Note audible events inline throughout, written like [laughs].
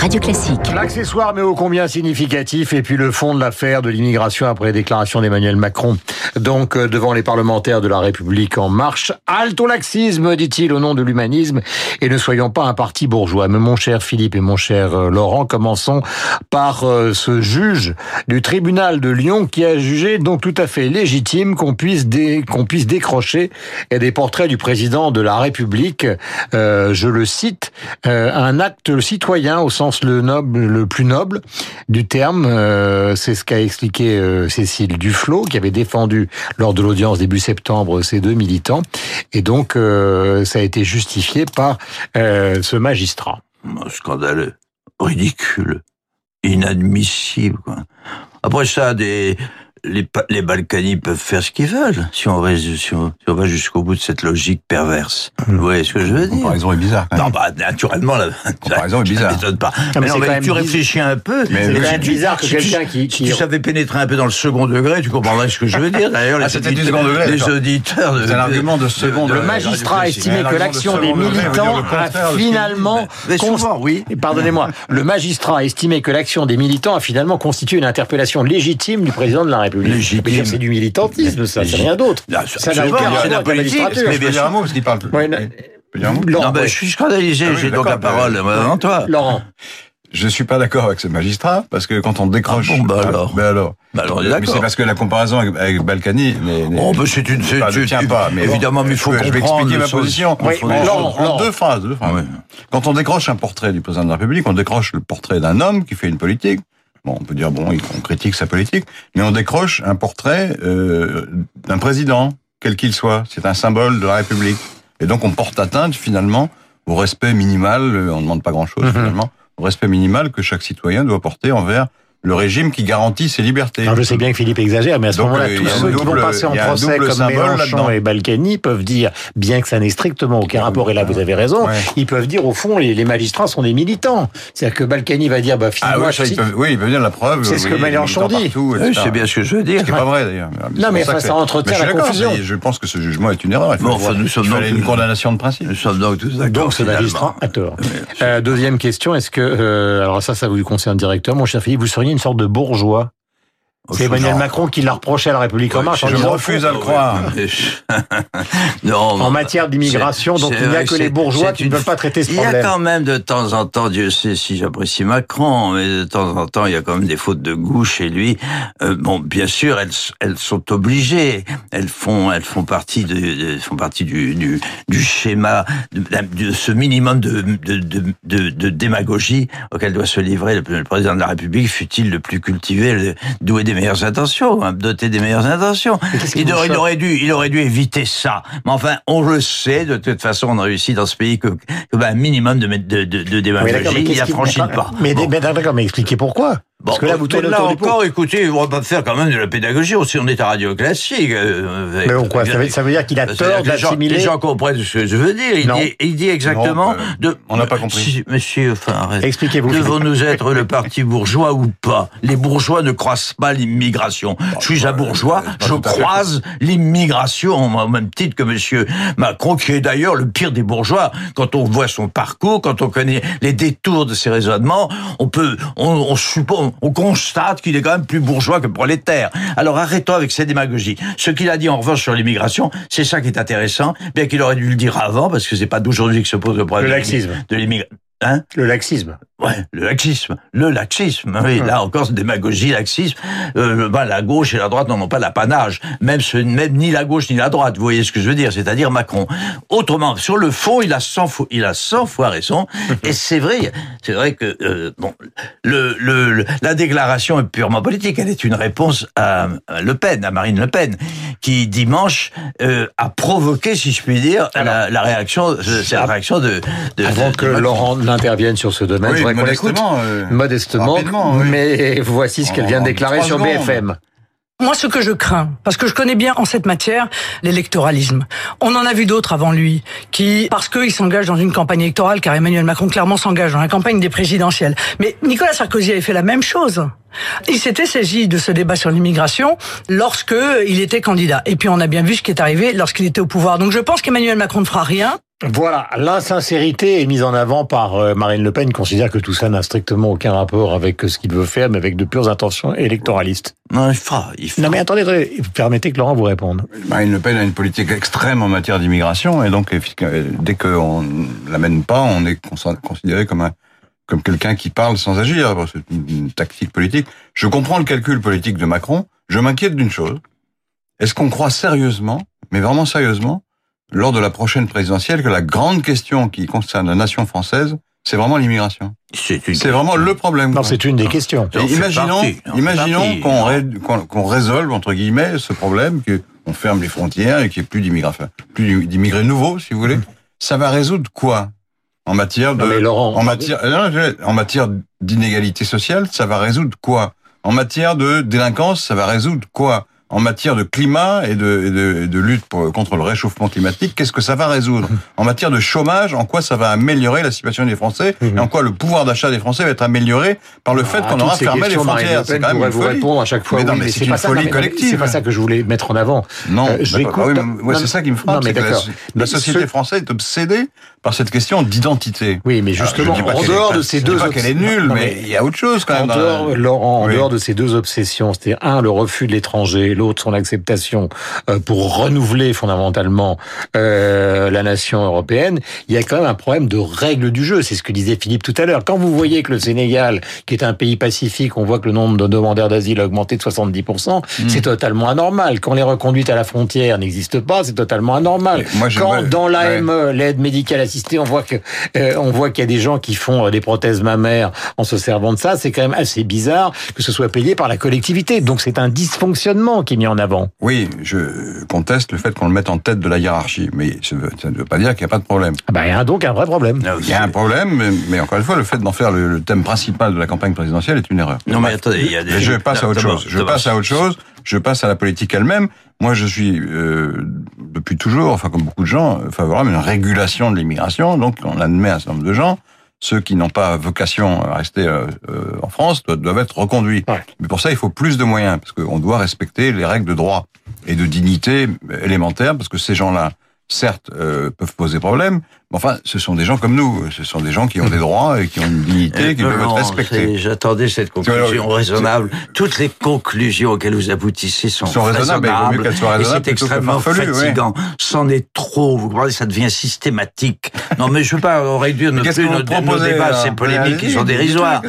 Radio Classique. L'accessoire mais ô combien significatif et puis le fond de l'affaire de l'immigration après les déclarations d'Emmanuel Macron. Donc euh, devant les parlementaires de la République en marche, halte au laxisme dit-il au nom de l'humanisme et ne soyons pas un parti bourgeois. Mais mon cher Philippe et mon cher euh, Laurent, commençons par euh, ce juge du tribunal de Lyon qui a jugé donc tout à fait légitime qu'on puisse qu'on puisse décrocher des portraits du président de la République, je le cite, un acte citoyen au sens le noble, le plus noble du terme. Euh, c'est ce qu'a expliqué euh, Cécile Duflot, qui avait défendu lors de l'audience début septembre ces deux militants, et donc euh, ça a été justifié par ce magistrat. Scandaleux, ridicule, inadmissible. Après ça, des les, les Balkany peuvent faire ce qu'ils veulent si on, va, si on, si on va jusqu'au bout de cette logique perverse. Vous voyez ce que je veux dire? La comparaison est bizarre. Quand même. Non, bah, naturellement, la, La comparaison est bizarre. Ça pas. mais mais non, mais quand tu bizarre. réfléchis un peu. Mais C'est quand même bizarre que quelqu'un qui, Si tu savais pénétrer un peu dans le second degré, tu comprendrais ce que je veux dire. D'ailleurs, Ah, les, du auditeurs- second degré, les d'accord. auditeurs de, C'est un argument de second le degré. magistrat a estimé que de l'action des militants le a finalement souvent, oui. Pardonnez-moi, le magistrat a estimé que l'action des militants a finalement constitué une interpellation légitime du président de la République. Mais C'est du militantisme, ça, c'est rien d'autre. Ah, Ça n'a aucun c'est rapport avec la magistrature. Mais Mais bien sûr. parce qu'il parle. Laurent, Non, ben, ouais. je suis scandalisé, Ah oui, j'ai donc la parole bah, avant toi. Laurent, Je suis pas d'accord avec ce magistrat parce que quand on décroche. Ah bon, bah alors. Ben alors. Bah alors, est Mais c'est parce que la comparaison avec, avec Balkany n'est- Oh, ben, c'est une, c'est, ne tient pas. Mais évidemment, mais il faut je, je vais comprendre expliquer ma position. Oui, mais en Laurent. deux phrases. Deux phrases. Ouais. Quand on décroche un portrait du président de la République, on décroche le portrait d'un homme qui fait une politique. Bon, on peut dire bon, on critique sa politique, mais on décroche un portrait euh, d'un président, quel qu'il soit. C'est un symbole de la République. Et donc on porte atteinte finalement au respect minimal. euh, On ne demande pas grand-chose Mhm. finalement. Au respect minimal que chaque citoyen doit porter envers le régime qui garantit ses libertés. alors je sais bien que Philippe exagère, mais à ce moment-là, euh, tous ceux qui vont passer en procès comme Mélenchon et Balkany peuvent dire, bien que ça n'ait strictement aucun rapport, et là vous avez raison, Ouais. ils peuvent dire au fond, les, les magistrats sont des militants. C'est-à-dire que Balkany va dire, bah Ah finalement, oui, ça, ils cite- peuvent, oui, ils peuvent dire la preuve. C'est ce que Mélenchon dit. partout, Oui, etc. c'est bien ce que je veux dire. Ce qui n'est pas vrai d'ailleurs. C'est Non, mais ça enfin, ça entretient la suis d'accord, confusion. c'est- Je pense que ce jugement est une erreur. Bon, enfin, nous sommes donc- une condamnation de principe. Nous sommes donc tous d'accord. Donc ce magistrat a tort. Oui, Euh, deuxième question, est-ce que, euh, alors ça, ça vous concerne directement, mon cher Philippe, vous seriez une sorte de bourgeois C'est Emmanuel. Macron qui l'a reproché à la République en Ouais, marche en je disant, refuse à le croire. [laughs] non, en matière d'immigration, donc il n'y a que les bourgeois qui ne veulent pas traiter ce Il y a problème. quand même de temps en temps, Dieu sait si j'apprécie Macron, mais de temps en temps, il y a quand même des fautes de goût chez lui. Euh, bon, bien sûr, elles, elles sont obligées. Elles font, elles font partie de, font partie du, du, du schéma de, de ce minimum de, de, de, de, de démagogie auquel doit se livrer le, le président de la République, fut-il le plus cultivé, le, doué des meilleures intentions, hein, doté des meilleures intentions. Il aurait, il choque aurait dû, il aurait dû éviter ça. Mais enfin, on le sait, de toute façon, on a réussi dans ce pays que, que ben, un minimum de, de, de, de Oui, démagogie, d'accord, mais il qu'est-ce a qui- franchi le pas. Mais, Bon. mais d'accord, mais expliquez pourquoi. Parce que là, vous tournez encore, écoutez, on va pas faire quand même de la pédagogie. Si on est à radio classique. euh, Mais ça veut, ça veut dire qu'il a tort d'assimiler. Les gens comprennent ce que je veux dire. Il, Non. dit, il dit exactement Non, euh, de. on n'a pas compris. Si- monsieur, enfin. Expliquez-vous. Devons-nous être le parti bourgeois ou pas? Les bourgeois ne croisent pas l'immigration. Je suis un bourgeois, pas je croise l'immigration au même titre que monsieur Macron, qui est d'ailleurs le pire des bourgeois. Quand on voit son parcours, quand on connaît les détours de ses raisonnements, on peut, on, on suppose, on constate qu'il est quand même plus bourgeois que prolétaire. Alors arrêtons avec ces démagogies. Ce qu'il a dit en revanche sur l'immigration, c'est ça qui est intéressant, bien qu'il aurait dû le dire avant, parce que c'est pas d'aujourd'hui que se pose le problème Le de laxisme. de l'immigration. Hein? Le laxisme. Ouais, le laxisme, le laxisme. Oui, là encore, c'est démagogie, laxisme. Euh, bah, la gauche et la droite n'en ont pas l'apanage. Même, ce, même ni la gauche ni la droite. Vous voyez ce que je veux dire C'est-à-dire Macron. Autrement, sur le fond, il a 100 fois, il a 100 fois raison. [laughs] et c'est vrai, c'est vrai que euh, bon, le, le, le- la déclaration est purement politique. Elle est une réponse à, à Le Pen, à Marine Le Pen, qui dimanche euh, a provoqué, si je puis dire, la, la réaction, euh, c'est la réaction de, de Avant de- que de. Laurent n'intervienne sur ce domaine, Oui, je voudrais qu'on l'écoute. modestement. euh, Modestement, oui. mais voici ce qu'elle vient de déclarer sur secondes. BFM. Moi, ce que je crains, parce que je connais bien en cette matière l'électoralisme. On en a vu d'autres avant lui, qui, parce qu'ils s'engagent dans une campagne électorale, car Emmanuel Macron clairement s'engage dans la campagne des présidentielles. Mais Nicolas Sarkozy avait fait la même chose. Il s'était saisi de ce débat sur l'immigration lorsque il était candidat. Et puis on a bien vu ce qui est arrivé lorsqu'il était au pouvoir. Donc je pense qu'Emmanuel Macron ne fera rien. Voilà, l'insincérité est mise en avant par euh, Marine Le Pen, qui considère que tout ça n'a strictement aucun rapport avec ce qu'il veut faire, mais avec de pures intentions électoralistes. Non, il fera, il fera. Non mais attendez, attendez, permettez que Laurent vous réponde. Marine Le Pen a une politique extrême en matière d'immigration, et donc dès qu'on l'amène pas, on est considéré comme un comme quelqu'un qui parle sans agir. C'est une tactique politique. Je comprends le calcul politique de Macron. Je m'inquiète d'une chose. Est-ce qu'on croit sérieusement, mais vraiment sérieusement, lors de la prochaine présidentielle, que la grande question qui concerne la nation française, c'est vraiment l'immigration. C'est vraiment le problème. Non, c'est une des questions. imaginons, imaginons qu'on résolve entre guillemets ce problème, qu'on ferme les frontières et qu'il n'y ait plus d'immigrés, plus d'immigrés nouveaux, si vous voulez. Ça va résoudre quoi? En matière de, Laurent, en matière, en matière d'inégalité sociale, ça va résoudre quoi? En matière de délinquance, ça va résoudre quoi? En matière de climat et de, de, lutte contre le réchauffement climatique, qu'est-ce que ça va résoudre [laughs] En matière de chômage, en quoi ça va améliorer la situation des Français et en quoi le pouvoir d'achat des Français va être amélioré par le fait ah, qu'on aura fermé les frontières C'est quand même une folie. répondre à chaque fois. Mais, c'est une folie collective. C'est pas ça que je voulais mettre en avant. Non, euh, oui, c'est ça qui me frappe. Non, la, société française est obsédée par cette question d'identité. Oui, mais justement, en dehors de ces deux, pas qu'elle est nulle, mais il y a autre chose quand même. En dehors de ces deux obsessions, c'était un le refus de l'étranger, l'autre son acceptation euh, pour renouveler fondamentalement euh, la nation européenne, il y a quand même un problème de règles du jeu. C'est ce que disait Philippe tout à l'heure. Quand vous voyez que le Sénégal, qui est un pays pacifique, on voit que le nombre de demandeurs d'asile a augmenté de 70%, hmm. c'est totalement anormal. Quand les reconduites à la frontière n'existent pas, c'est totalement anormal. Moi, Quand dans l'AME, l'aide médicale assistée, on voit que euh, on voit qu'il y a des gens qui font des prothèses mammaires en se servant de ça, c'est quand même assez bizarre que ce soit payé par la collectivité. Donc c'est un dysfonctionnement qui est mis en avant. Oui, je conteste le fait qu'on le mette en tête de la hiérarchie, mais ça ne veut pas dire qu'il n'y a pas de problème. Ah bah, il y a donc un vrai problème. Il y a un problème, mais, encore une fois, le fait d'en faire le, thème principal de la campagne présidentielle est une erreur. Non, mais attendez, il y a des... Je passe à autre chose. Je passe à autre chose. Je passe à la politique elle-même. Moi, je suis euh, depuis toujours, enfin comme beaucoup de gens, favorable à une régulation de l'immigration. Donc, on admet un certain nombre de gens ceux qui n'ont pas vocation à rester euh, euh, en France doivent être reconduits. Mais pour ça, il faut plus de moyens, parce qu'on doit respecter les règles de droit et de dignité élémentaires, parce que ces gens-là, certes, euh, peuvent poser problème, Enfin, ce sont des gens comme nous. Ce sont des gens qui ont des droits et qui ont une dignité, qui doivent être respectés. J'attendais cette conclusion raisonnable. Toutes les conclusions auxquelles vous aboutissez sont, sont raisonnables. raisonnables et c'est extrêmement fatigant. C'en est trop. Vous comprenez, ça devient systématique. non, mais je veux pas réduire ne plus nos, débats, ces polémiques qui sont dérisoires.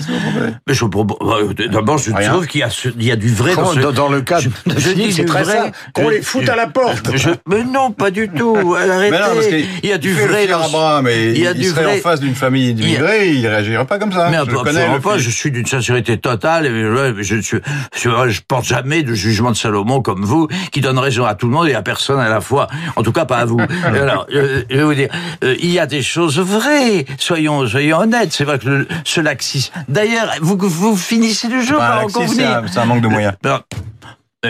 Mais je euh, d'abord, je trouve qu'il y a, il y a du vrai dans, ce, dans le cas. Je, je dis c'est très vrai. Qu'on les foute à la porte. mais non, pas du tout. [laughs] Arrêtez. Il y a du vrai dans mais il, y a il serait en face d'une famille d'immigrés, il, ne réagirait pas comme ça. Mais je absolument pas, je suis d'une sincérité totale, et je, je, je, porte jamais de jugement de Salomon comme vous, qui donne raison à tout le monde et à personne à la fois. En tout cas, pas à vous. [laughs] Alors, je, vais vous dire, euh, il y a des choses vraies, soyons, soyons honnêtes, c'est vrai que le, ce laxisme... D'ailleurs, vous, vous finissez le jour par en convenir. C'est un, manque de moyens.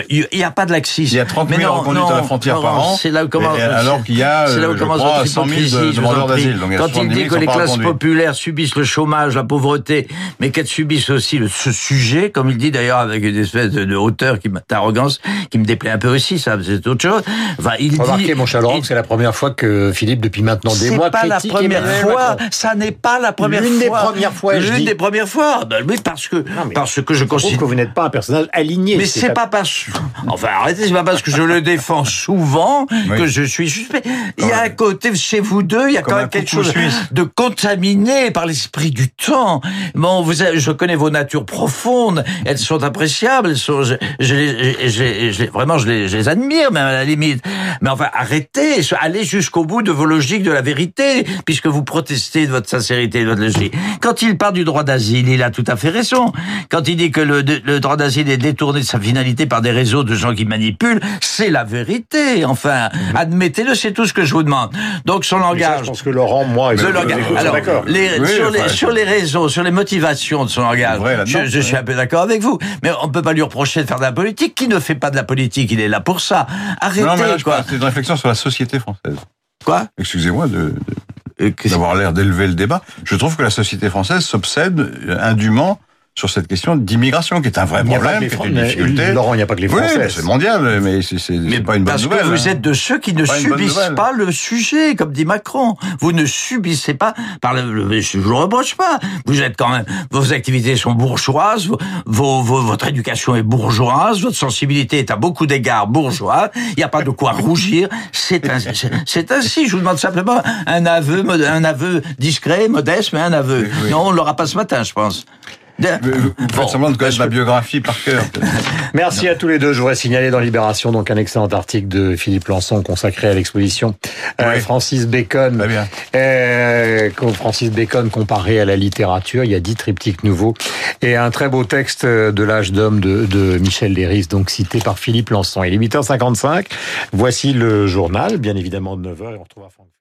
Il n'y a pas de laxisme. Il y a 30 000 reconduites à la frontière par an. C'est là où commence. Alors qu'il y a, là où je crois, 100 000 demandeurs d'asile. Quand il dit que les classes populaires subissent le chômage, la pauvreté, mais qu'elles subissent aussi le, ce sujet, comme il dit d'ailleurs avec une espèce de, hauteur, qui d'arrogance, qui me déplaît un peu aussi, ça, c'est autre chose. Enfin, il Remarquez, dit, mon cher Laurent, c'est la première fois que Philippe, depuis maintenant des mois, pas la première fois. Ça n'est pas la première fois. L'une des premières fois. L'une des premières fois. Ben oui, parce que, parce que je considère que vous n'êtes pas un personnage aligné. Mais c'est pas parce, enfin, arrêtez, c'est pas parce que je le défends souvent que je suis suspect. Il y a un côté chez vous deux, il y a quand même quelque chose de contaminé par l'esprit du temps. Bon, vous, je connais vos natures profondes, elles sont appréciables, elles sont, je, je, vraiment, je les, je les, admire, même à la limite. Mais enfin, arrêtez, allez jusqu'au bout de vos logiques de la vérité, puisque vous protestez de votre sincérité et de votre logique. Quand il parle du droit d'asile, il a tout à fait raison. Quand il dit que le, le droit d'asile est détourné de sa finalité par des réseaux de gens qui manipulent, c'est la vérité. Enfin, admettez-le, c'est tout ce que je vous demande. Donc son ça, langage. je pense que Laurent, moi, et Le langage. Alors, les- Oui, sur, les, sur les réseaux, sur les motivations de son langage, Vrai je, je suis un peu d'accord avec vous. Mais on peut pas lui reprocher de faire de la politique. Qui ne fait pas de la politique Il est là pour ça. Arrêtez, Non, mais là, quoi. c'est une réflexion sur la société française. Quoi? Excusez-moi de, de- Euh, d'avoir l'air d'élever le débat. Je trouve que la société française s'obsède euh, indûment sur cette question d'immigration, qui est un vrai problème, qui est une mais, difficulté. Laurent, il n'y a pas que les Oui, Français. mais c'est mondial, mais c'est pas une bonne parce nouvelle. que vous hein. êtes de ceux qui ne subissent pas le sujet, comme dit Macron. Vous ne subissez pas par le, le- je vous le reproche pas. Vous êtes quand même, vos activités sont bourgeoises, vos, vos- vos- votre éducation est bourgeoise, votre sensibilité est à beaucoup d'égards bourgeoise. Il n'y a pas de quoi rougir. C'est ainsi. Je vous demande simplement un aveu, un aveu discret, modeste, mais un aveu. oui. Non, on l'aura pas ce matin, je pense. Vous, faites semblant de connaître ma biographie par cœur. [laughs] Merci à tous les deux. Je voudrais signaler dans Libération donc un excellent article de Philippe Lançon consacré à l'exposition euh. Francis Bacon. Très bien. Euh, Francis Bacon comparé à la littérature. Il y a dix triptyques nouveaux et un très beau texte de l'âge d'homme de, de Michel Léris, donc cité par Philippe Lançon. Il est 8h55. Voici le journal, bien évidemment de 9h et on retrouve Franck.